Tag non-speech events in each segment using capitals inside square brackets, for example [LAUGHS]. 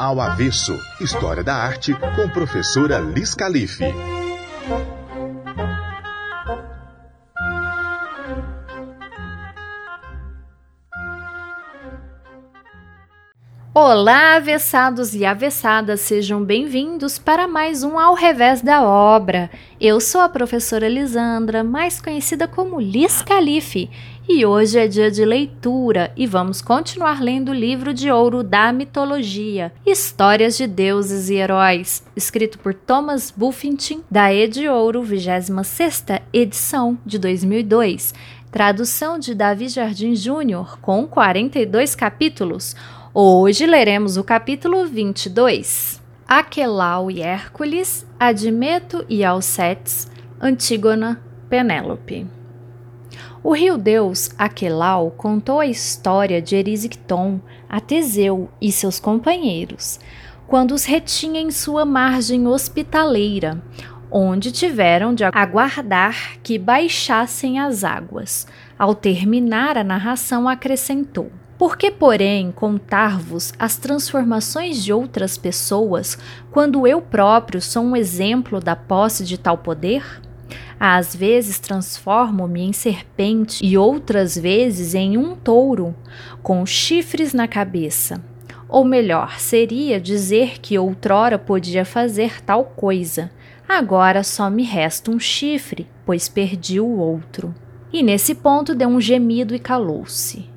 Ao Avesso História da Arte com professora Liz Calife. Olá, avessados e avessadas, sejam bem-vindos para mais um Ao Revés da Obra. Eu sou a professora Lisandra, mais conhecida como Liz Calife, e hoje é dia de leitura e vamos continuar lendo o livro de ouro da mitologia, Histórias de Deuses e Heróis, escrito por Thomas Buffington, da Ed Ouro, 26ª edição de 2002, tradução de Davi Jardim Júnior, com 42 capítulos, Hoje leremos o capítulo 22. Aquelau e Hércules, Admeto e Alcetes, Antígona, Penélope. O rio Deus Aquelau contou a história de Erisicton a Teseu e seus companheiros, quando os retinha em sua margem hospitaleira, onde tiveram de aguardar que baixassem as águas. Ao terminar a narração, acrescentou: por que, porém, contar-vos as transformações de outras pessoas, quando eu próprio sou um exemplo da posse de tal poder? Às vezes transformo-me em serpente e outras vezes em um touro, com chifres na cabeça. Ou melhor, seria dizer que outrora podia fazer tal coisa. Agora só me resta um chifre, pois perdi o outro. E nesse ponto deu um gemido e calou-se.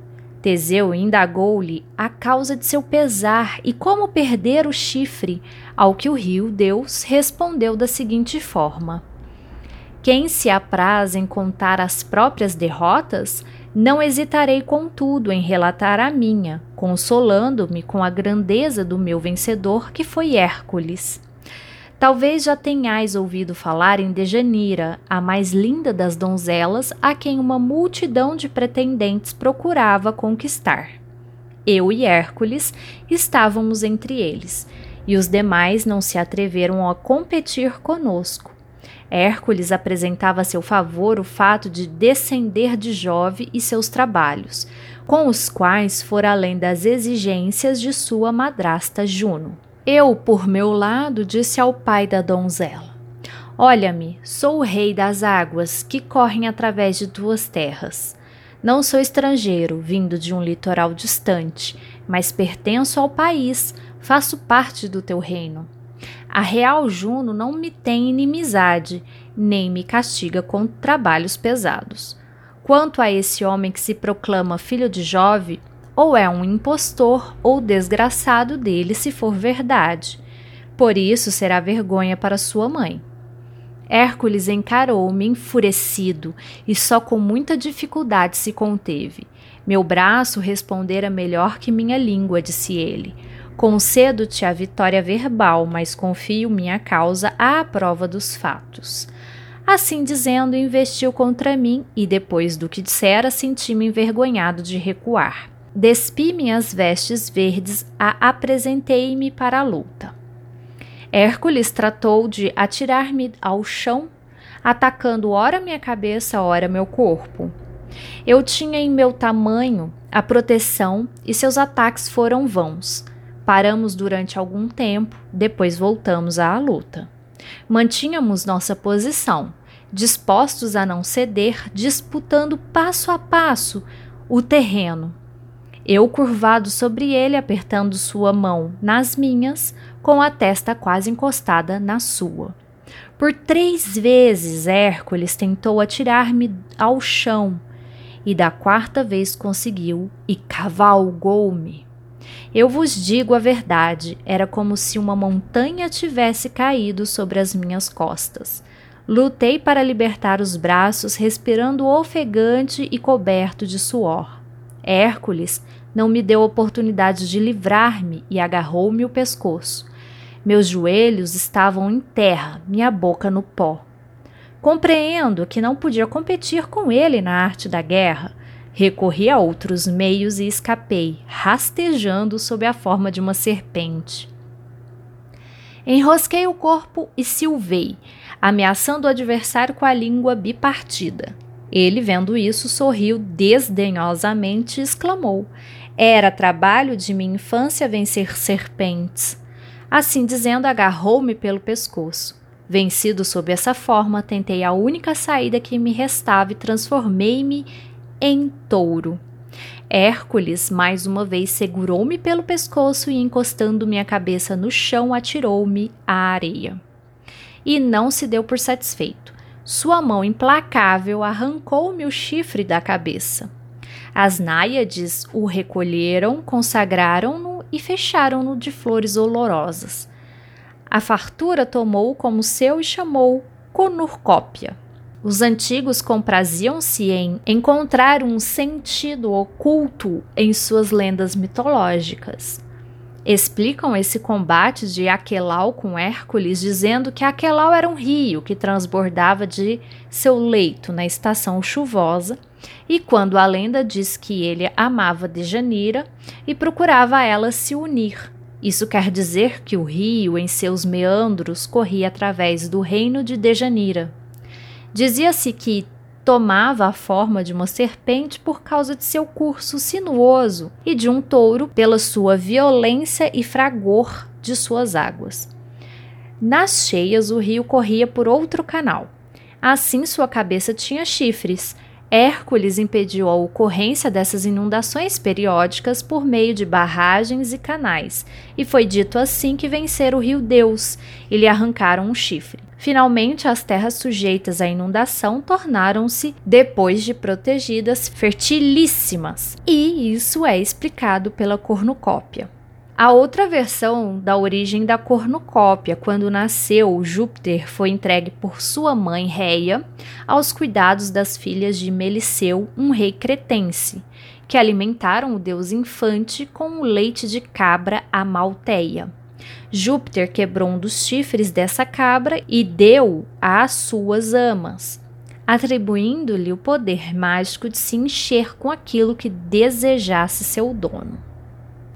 Teseu indagou-lhe a causa de seu pesar e como perder o chifre, ao que o rio Deus respondeu da seguinte forma: Quem se apraz em contar as próprias derrotas, não hesitarei, contudo, em relatar a minha, consolando-me com a grandeza do meu vencedor, que foi Hércules. Talvez já tenhais ouvido falar em Dejanira, a mais linda das donzelas, a quem uma multidão de pretendentes procurava conquistar. Eu e Hércules estávamos entre eles, e os demais não se atreveram a competir conosco. Hércules apresentava a seu favor o fato de descender de Jove e seus trabalhos, com os quais fora além das exigências de sua madrasta Juno. Eu, por meu lado, disse ao pai da donzela: Olha-me, sou o rei das águas que correm através de tuas terras. Não sou estrangeiro, vindo de um litoral distante, mas pertenço ao país, faço parte do teu reino. A real Juno não me tem inimizade, nem me castiga com trabalhos pesados. Quanto a esse homem que se proclama filho de Jove, ou é um impostor ou desgraçado dele se for verdade. Por isso será vergonha para sua mãe. Hércules encarou-me enfurecido e só com muita dificuldade se conteve. Meu braço respondera melhor que minha língua, disse ele. Concedo-te a vitória verbal, mas confio minha causa à prova dos fatos. Assim dizendo, investiu contra mim e, depois do que dissera, senti-me envergonhado de recuar. Despi minhas vestes verdes, a apresentei-me para a luta. Hércules tratou de atirar-me ao chão, atacando ora minha cabeça, ora meu corpo. Eu tinha em meu tamanho a proteção e seus ataques foram vãos. Paramos durante algum tempo, depois voltamos à luta. Mantínhamos nossa posição, dispostos a não ceder, disputando passo a passo o terreno eu curvado sobre ele, apertando sua mão nas minhas, com a testa quase encostada na sua. Por três vezes Hércules tentou atirar-me ao chão, e da quarta vez conseguiu e cavalgou-me. Eu vos digo a verdade, era como se uma montanha tivesse caído sobre as minhas costas. Lutei para libertar os braços, respirando ofegante e coberto de suor. Hércules não me deu oportunidade de livrar-me e agarrou-me o pescoço. Meus joelhos estavam em terra, minha boca no pó. Compreendo que não podia competir com ele na arte da guerra. Recorri a outros meios e escapei, rastejando sob a forma de uma serpente. Enrosquei o corpo e silvei, ameaçando o adversário com a língua bipartida. Ele, vendo isso, sorriu desdenhosamente e exclamou: Era trabalho de minha infância vencer serpentes. Assim dizendo, agarrou-me pelo pescoço. Vencido sob essa forma, tentei a única saída que me restava e transformei-me em touro. Hércules mais uma vez segurou-me pelo pescoço e, encostando minha cabeça no chão, atirou-me à areia. E não se deu por satisfeito. Sua mão implacável arrancou-me o chifre da cabeça. As náiades o recolheram, consagraram-no e fecharam-no de flores olorosas. A fartura tomou como seu e chamou Conurcópia. Os antigos compraziam-se em encontrar um sentido oculto em suas lendas mitológicas. Explicam esse combate de Aquelau com Hércules dizendo que Aquelau era um rio que transbordava de seu leito na estação chuvosa, e quando a lenda diz que ele amava Dejanira e procurava a ela se unir, isso quer dizer que o rio, em seus meandros, corria através do reino de Dejanira. Dizia-se que tomava a forma de uma serpente por causa de seu curso sinuoso e de um touro pela sua violência e fragor de suas águas. Nas cheias, o rio corria por outro canal. Assim, sua cabeça tinha chifres, Hércules impediu a ocorrência dessas inundações periódicas por meio de barragens e canais, e foi dito assim que venceram o rio Deus e lhe arrancaram um chifre. Finalmente, as terras sujeitas à inundação tornaram-se, depois de protegidas, fertilíssimas, e isso é explicado pela cornucópia. A outra versão da origem da cornucópia, quando nasceu, Júpiter foi entregue por sua mãe Reia aos cuidados das filhas de Meliceu, um rei cretense, que alimentaram o deus infante com o leite de cabra Amalteia. Júpiter quebrou um dos chifres dessa cabra e deu às suas amas, atribuindo-lhe o poder mágico de se encher com aquilo que desejasse seu dono.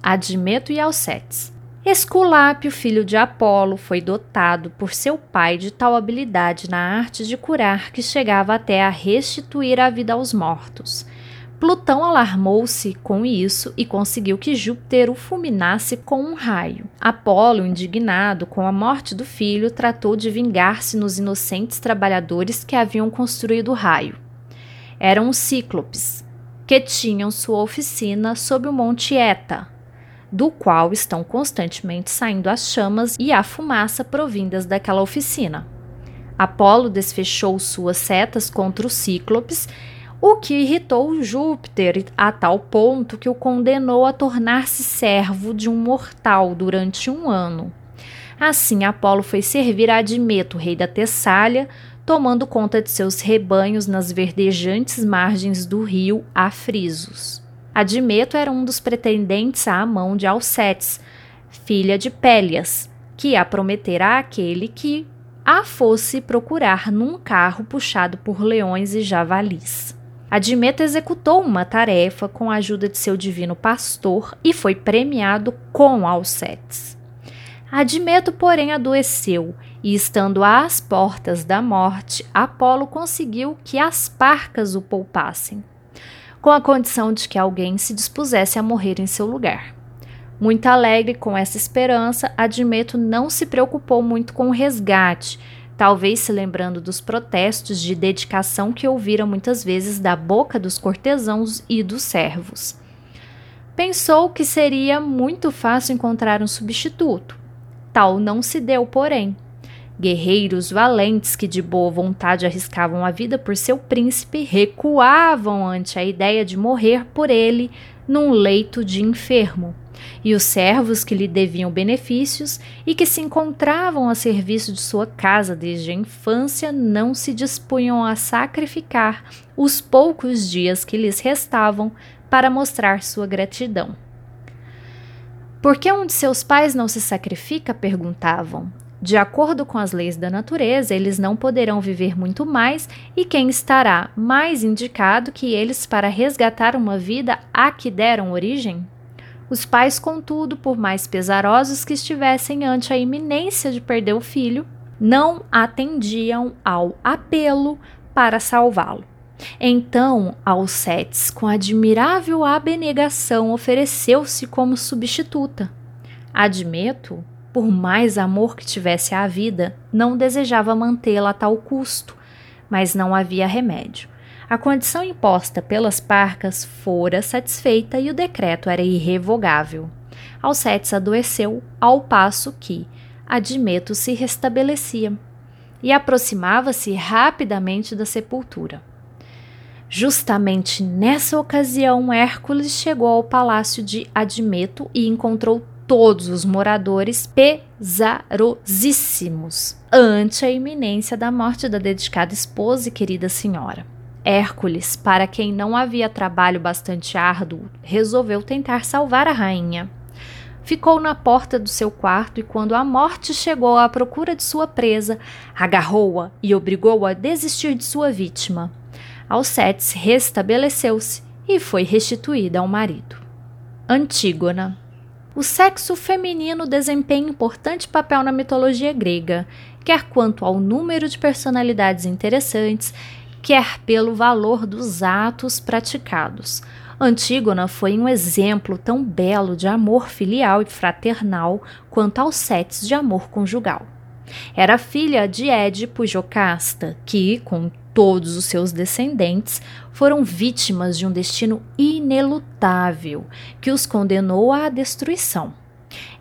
Admeto e Alcetes. Esculápio, filho de Apolo, foi dotado por seu pai de tal habilidade na arte de curar que chegava até a restituir a vida aos mortos. Plutão alarmou-se com isso e conseguiu que Júpiter o fulminasse com um raio. Apolo, indignado com a morte do filho, tratou de vingar-se nos inocentes trabalhadores que haviam construído o raio. Eram os Cíclopes, que tinham sua oficina sob o Monte Eta, do qual estão constantemente saindo as chamas e a fumaça provindas daquela oficina. Apolo desfechou suas setas contra os cíclopes, o que irritou Júpiter a tal ponto que o condenou a tornar-se servo de um mortal durante um ano. Assim, Apolo foi servir a Admeto, rei da Tessália, tomando conta de seus rebanhos nas verdejantes margens do rio Afrisos. Admeto era um dos pretendentes à mão de Alcetes, filha de Pélias, que a prometera àquele que a fosse procurar num carro puxado por leões e javalis. Admeto executou uma tarefa com a ajuda de seu divino pastor e foi premiado com Alcetes. Admeto, porém, adoeceu e, estando às portas da morte, Apolo conseguiu que as parcas o poupassem com a condição de que alguém se dispusesse a morrer em seu lugar. Muito alegre com essa esperança, Admeto não se preocupou muito com o resgate, talvez se lembrando dos protestos de dedicação que ouvira muitas vezes da boca dos cortesãos e dos servos. Pensou que seria muito fácil encontrar um substituto. Tal não se deu, porém. Guerreiros valentes que de boa vontade arriscavam a vida por seu príncipe recuavam ante a ideia de morrer por ele num leito de enfermo. E os servos que lhe deviam benefícios e que se encontravam a serviço de sua casa desde a infância não se dispunham a sacrificar os poucos dias que lhes restavam para mostrar sua gratidão. Por que um de seus pais não se sacrifica? perguntavam. De acordo com as leis da natureza, eles não poderão viver muito mais, e quem estará mais indicado que eles para resgatar uma vida a que deram origem? Os pais, contudo, por mais pesarosos que estivessem ante a iminência de perder o filho, não atendiam ao apelo para salvá-lo. Então, Alcetes, com admirável abnegação, ofereceu-se como substituta. Admeto, por mais amor que tivesse à vida, não desejava mantê-la a tal custo, mas não havia remédio. A condição imposta pelas parcas fora satisfeita e o decreto era irrevogável. Alcetes adoeceu, ao passo que Admeto se restabelecia e aproximava-se rapidamente da sepultura. Justamente nessa ocasião, Hércules chegou ao palácio de Admeto e encontrou todos os moradores pesarosíssimos ante a iminência da morte da dedicada esposa e querida senhora. Hércules, para quem não havia trabalho bastante árduo, resolveu tentar salvar a rainha. Ficou na porta do seu quarto e, quando a morte chegou à procura de sua presa, agarrou-a e obrigou-a a desistir de sua vítima. Alcetes restabeleceu-se e foi restituída ao marido. Antígona. O sexo feminino desempenha importante papel na mitologia grega, quer quanto ao número de personalidades interessantes quer pelo valor dos atos praticados. Antígona foi um exemplo tão belo de amor filial e fraternal quanto aos setes de amor conjugal. Era filha de Édipo Jocasta, que, com todos os seus descendentes, foram vítimas de um destino inelutável que os condenou à destruição.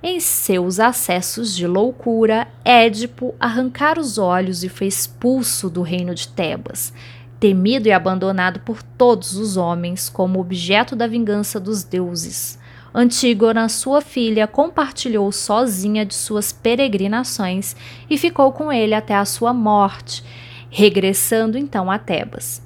Em seus acessos de loucura, Édipo arrancara os olhos e foi expulso do reino de Tebas, temido e abandonado por todos os homens como objeto da vingança dos deuses. Antígona, sua filha, compartilhou sozinha de suas peregrinações e ficou com ele até a sua morte, regressando então a Tebas.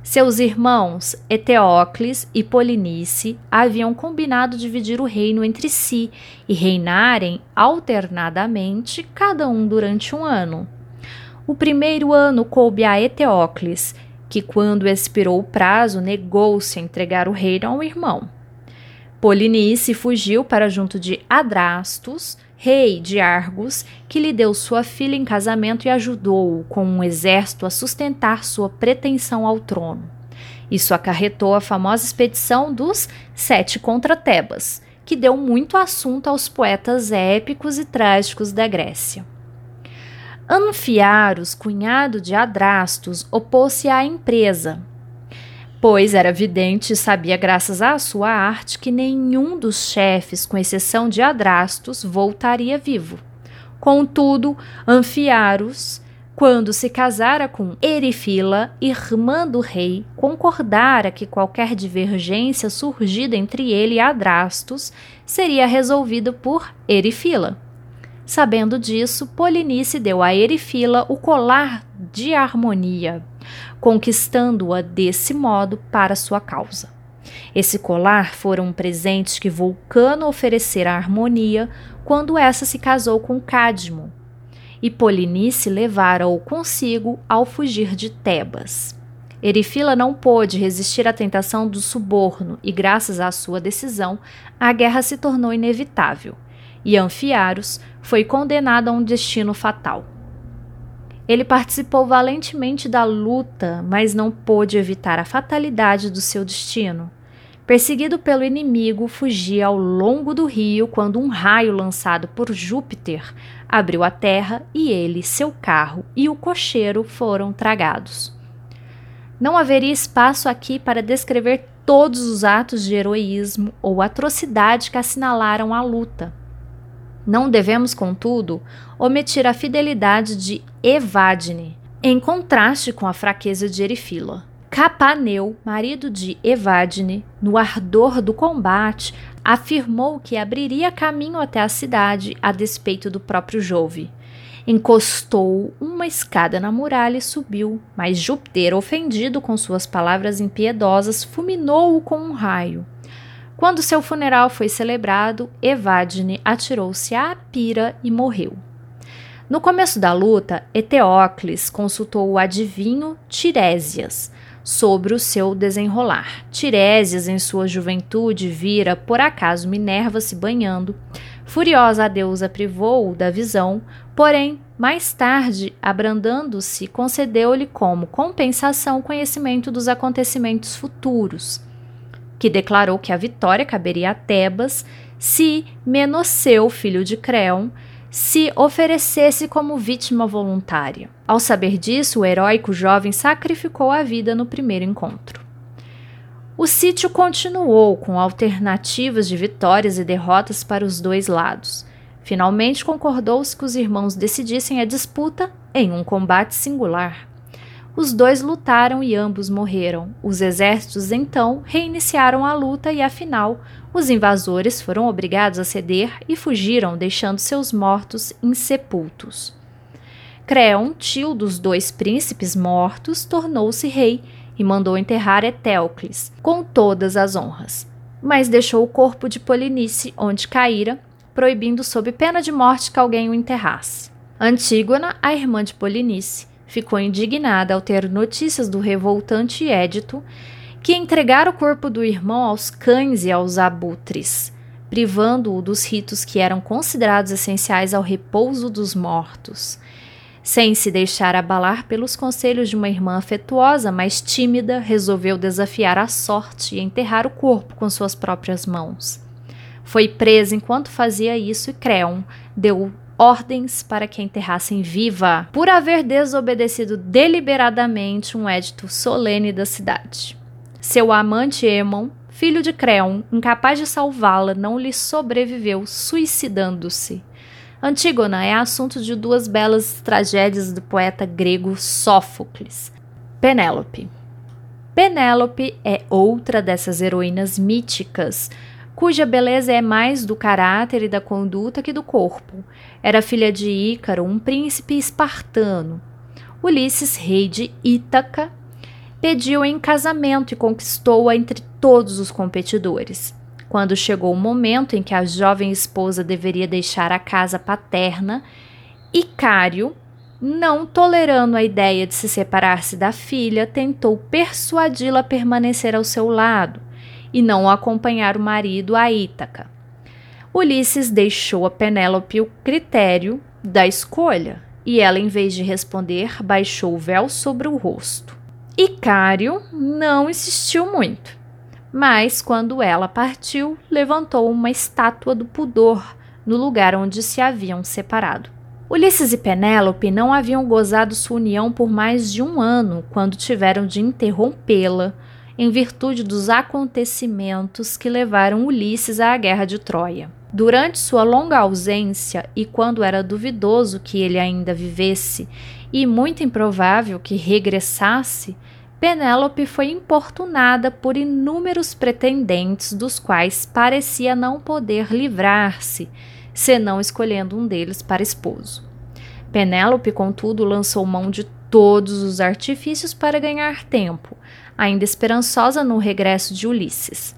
Seus irmãos Eteocles e Polinice haviam combinado dividir o reino entre si e reinarem alternadamente, cada um durante um ano. O primeiro ano coube a Eteocles, que, quando expirou o prazo, negou-se a entregar o reino ao irmão. Polinice fugiu para junto de Adrastos, rei de Argos, que lhe deu sua filha em casamento e ajudou-o com um exército a sustentar sua pretensão ao trono. Isso acarretou a famosa expedição dos Sete contra Tebas, que deu muito assunto aos poetas épicos e trágicos da Grécia. Anfiaros, cunhado de Adrastos, opôs-se à empresa, pois era vidente e sabia, graças à sua arte, que nenhum dos chefes, com exceção de Adrastos, voltaria vivo. Contudo, Anfiaros, quando se casara com Erifila, irmã do rei, concordara que qualquer divergência surgida entre ele e Adrastos seria resolvida por Erifila. Sabendo disso, Polinice deu a Erifila o colar de harmonia, conquistando-a desse modo para sua causa. Esse colar fora um presente que Vulcano oferecera à harmonia quando essa se casou com Cadmo, e Polinice levara-o consigo ao fugir de Tebas. Erifila não pôde resistir à tentação do suborno e, graças à sua decisão, a guerra se tornou inevitável, e Anfiaros foi condenado a um destino fatal. Ele participou valentemente da luta, mas não pôde evitar a fatalidade do seu destino. Perseguido pelo inimigo, fugia ao longo do rio quando um raio lançado por Júpiter abriu a terra e ele, seu carro e o cocheiro foram tragados. Não haveria espaço aqui para descrever todos os atos de heroísmo ou atrocidade que assinalaram a luta. Não devemos, contudo, omitir a fidelidade de Evadne, em contraste com a fraqueza de Erifila. Capaneu, marido de Evadne, no ardor do combate, afirmou que abriria caminho até a cidade a despeito do próprio Jove. Encostou uma escada na muralha e subiu, mas Júpiter, ofendido com suas palavras impiedosas, fulminou-o com um raio. Quando seu funeral foi celebrado, Evadne atirou-se à pira e morreu. No começo da luta, Eteocles consultou o adivinho Tiresias sobre o seu desenrolar. Tiresias, em sua juventude, vira por acaso Minerva se banhando. Furiosa, a deusa privou-o da visão, porém Mais tarde, abrandando-se, concedeu-lhe como compensação o conhecimento dos acontecimentos futuros, que declarou que a vitória caberia a Tebas se Menoceu, filho de Creon, se oferecesse como vítima voluntária. Ao saber disso, o heróico jovem sacrificou a vida no primeiro encontro. O sítio continuou com alternativas de vitórias e derrotas para os dois lados. Finalmente concordou-se que os irmãos decidissem a disputa em um combate singular. Os dois lutaram e ambos morreram. Os exércitos então reiniciaram a luta e, afinal, os invasores foram obrigados a ceder e fugiram, deixando seus mortos insepultos. Creon, tio dos dois príncipes mortos, tornou-se rei e mandou enterrar Etéocles com todas as honras, mas deixou o corpo de Polinice onde caíra proibindo sob pena de morte que alguém o enterrasse. Antígona, a irmã de Polinice, ficou indignada ao ter notícias do revoltante Édito, que entregara o corpo do irmão aos cães e aos abutres, privando-o dos ritos que eram considerados essenciais ao repouso dos mortos. Sem se deixar abalar pelos conselhos de uma irmã afetuosa, mas tímida, resolveu desafiar a sorte e enterrar o corpo com suas próprias mãos. Foi presa enquanto fazia isso e Creon deu ordens para que a enterrassem viva, por haver desobedecido deliberadamente um édito solene da cidade. Seu amante Emon, filho de Creon, incapaz de salvá-la, não lhe sobreviveu, suicidando-se. Antígona é assunto de duas belas tragédias do poeta grego Sófocles. Penélope. Penélope é outra dessas heroínas míticas cuja beleza é mais do caráter e da conduta que do corpo. Era filha de Ícaro, um príncipe espartano. Ulisses, rei de Ítaca, pediu em casamento e conquistou-a entre todos os competidores. Quando chegou o momento em que a jovem esposa deveria deixar a casa paterna, Icário, não tolerando a ideia de se separar-se da filha, tentou persuadi-la a permanecer ao seu lado e não acompanhar o marido a Ítaca. Ulisses deixou a Penélope o critério da escolha e ela, em vez de responder, baixou o véu sobre o rosto. Icário não insistiu muito, mas quando ela partiu, levantou uma estátua do pudor no lugar onde se haviam separado. Ulisses e Penélope não haviam gozado sua união por mais de um ano quando tiveram de interrompê-la em virtude dos acontecimentos que levaram Ulisses à guerra de Troia. Durante sua longa ausência e quando era duvidoso que ele ainda vivesse e muito improvável que regressasse, Penélope foi importunada por inúmeros pretendentes, dos quais parecia não poder livrar-se, senão escolhendo um deles para esposo. Penélope, contudo, lançou mão de todos os artifícios para ganhar tempo, ainda esperançosa no regresso de Ulisses.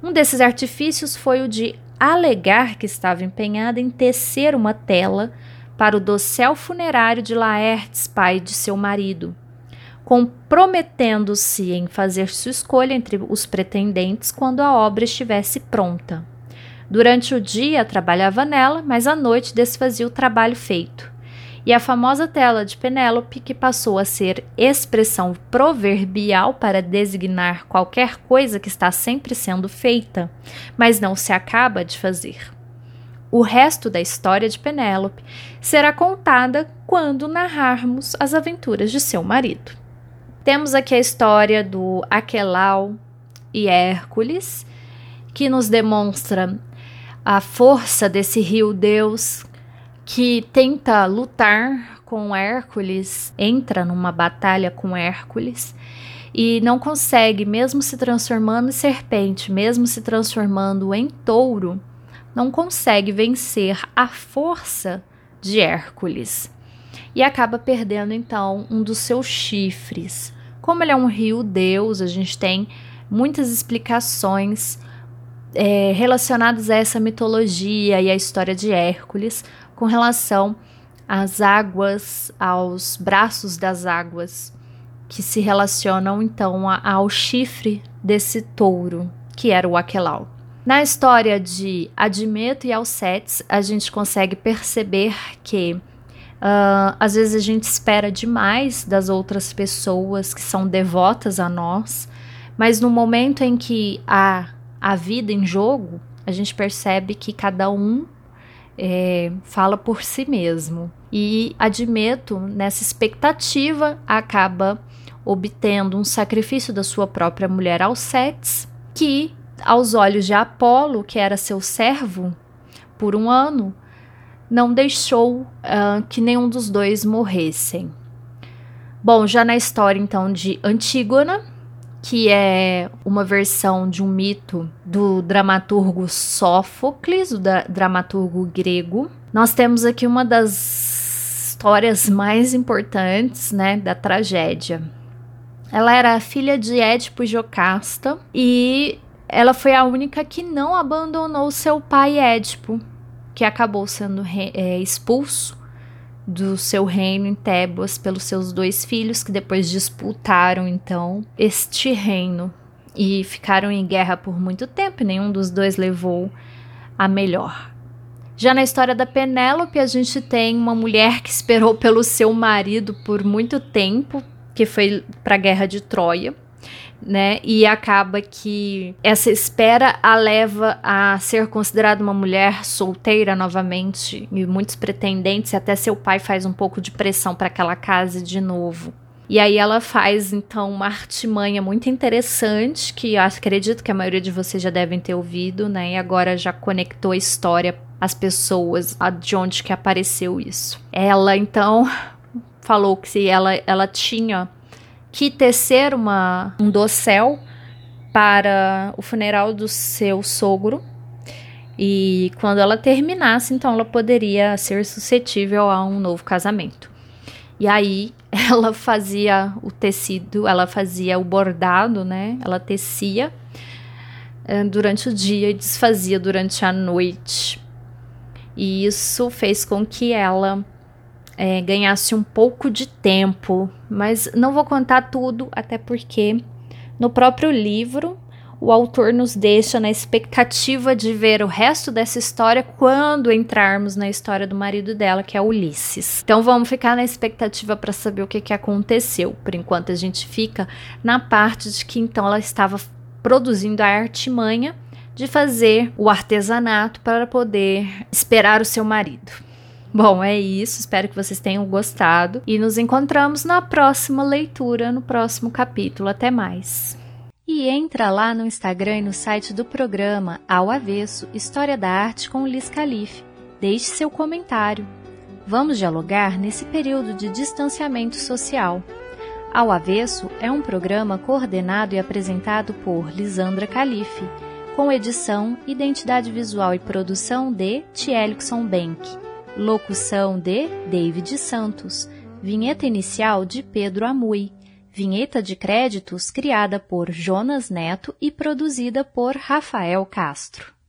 Um desses artifícios foi o de alegar que estava empenhada em tecer uma tela para o dossel funerário de Laertes, pai de seu marido, comprometendo-se em fazer sua escolha entre os pretendentes quando a obra estivesse pronta. Durante o dia trabalhava nela, mas à noite desfazia o trabalho feito e a famosa tela de Penélope, que passou a ser expressão proverbial para designar qualquer coisa que está sempre sendo feita, mas não se acaba de fazer. O resto da história de Penélope será contada quando narrarmos as aventuras de seu marido. Temos aqui a história do Aquelau e Hércules, que nos demonstra a força desse rio Deus que tenta lutar com Hércules, entra numa batalha com Hércules e não consegue, mesmo se transformando em serpente, mesmo se transformando em touro, não consegue vencer a força de Hércules e acaba perdendo então um dos seus chifres. Como ele é um rio deus, a gente tem muitas explicações é, relacionadas a essa mitologia e a história de Hércules, com relação às águas, aos braços das águas, que se relacionam então ao chifre desse touro, que era o Aquelau. Na história de Admeto e Alcetes, a gente consegue perceber que Uh, às vezes a gente espera demais das outras pessoas que são devotas a nós, mas no momento em que há a vida em jogo, a gente percebe que cada um é, fala por si mesmo. E admeto, nessa expectativa, acaba obtendo um sacrifício da sua própria mulher Alcetes, que, aos olhos de Apolo, que era seu servo por um ano, não deixou uh, que nenhum dos dois morressem. Bom, já na história então de Antígona, que é uma versão de um mito do dramaturgo Sófocles, o dramaturgo grego. Nós temos aqui uma das histórias mais importantes, né, da tragédia. Ela era filha de Édipo e Jocasta e ela foi a única que não abandonou seu pai Édipo, que acabou sendo é, expulso do seu reino em Tebas pelos seus dois filhos, que depois disputaram então este reino e ficaram em guerra por muito tempo, e nenhum dos dois levou a melhor. Já na história da Penélope, a gente tem uma mulher que esperou pelo seu marido por muito tempo, que foi para a guerra de Troia né? E acaba que essa espera a leva a ser considerada uma mulher solteira novamente e muitos pretendentes, e até seu pai faz um pouco de pressão para que ela case de novo. E aí ela faz então uma artimanha muito interessante que acredito que a maioria de vocês já devem ter ouvido, né? E agora já conectou a história às pessoas, de onde que apareceu isso. Ela então [LAUGHS] falou que ela ela tinha que tecer uma, um dossel para o funeral do seu sogro. E quando ela terminasse, então ela poderia ser suscetível a um novo casamento. E aí [LAUGHS] ela fazia o tecido, ela fazia o bordado, né? Ela tecia eh, durante o dia e desfazia durante a noite. E isso fez com que ela é, ganhasse um pouco de tempo, mas não vou contar tudo, até porque no próprio livro o autor nos deixa na expectativa de ver o resto dessa história quando entrarmos na história do marido dela, que é Ulisses. Então vamos ficar na expectativa para saber o que, que aconteceu. Por enquanto a gente fica na parte de que então ela estava produzindo a artimanha de fazer o artesanato para poder esperar o seu marido. Bom, é isso. Espero que vocês tenham gostado e nos encontramos na próxima leitura, no próximo capítulo. Até mais. E entra lá no Instagram e no site do programa Ao Avesso História da Arte com Liz Calife. Deixe seu comentário. Vamos dialogar nesse período de distanciamento social. Ao Avesso é um programa coordenado e apresentado por Lisandra Calife, com edição, identidade visual e produção de Tielixon Bank. Locução de David Santos. Vinheta inicial de Pedro Amui. Vinheta de créditos criada por Jonas Neto e produzida por Rafael Castro.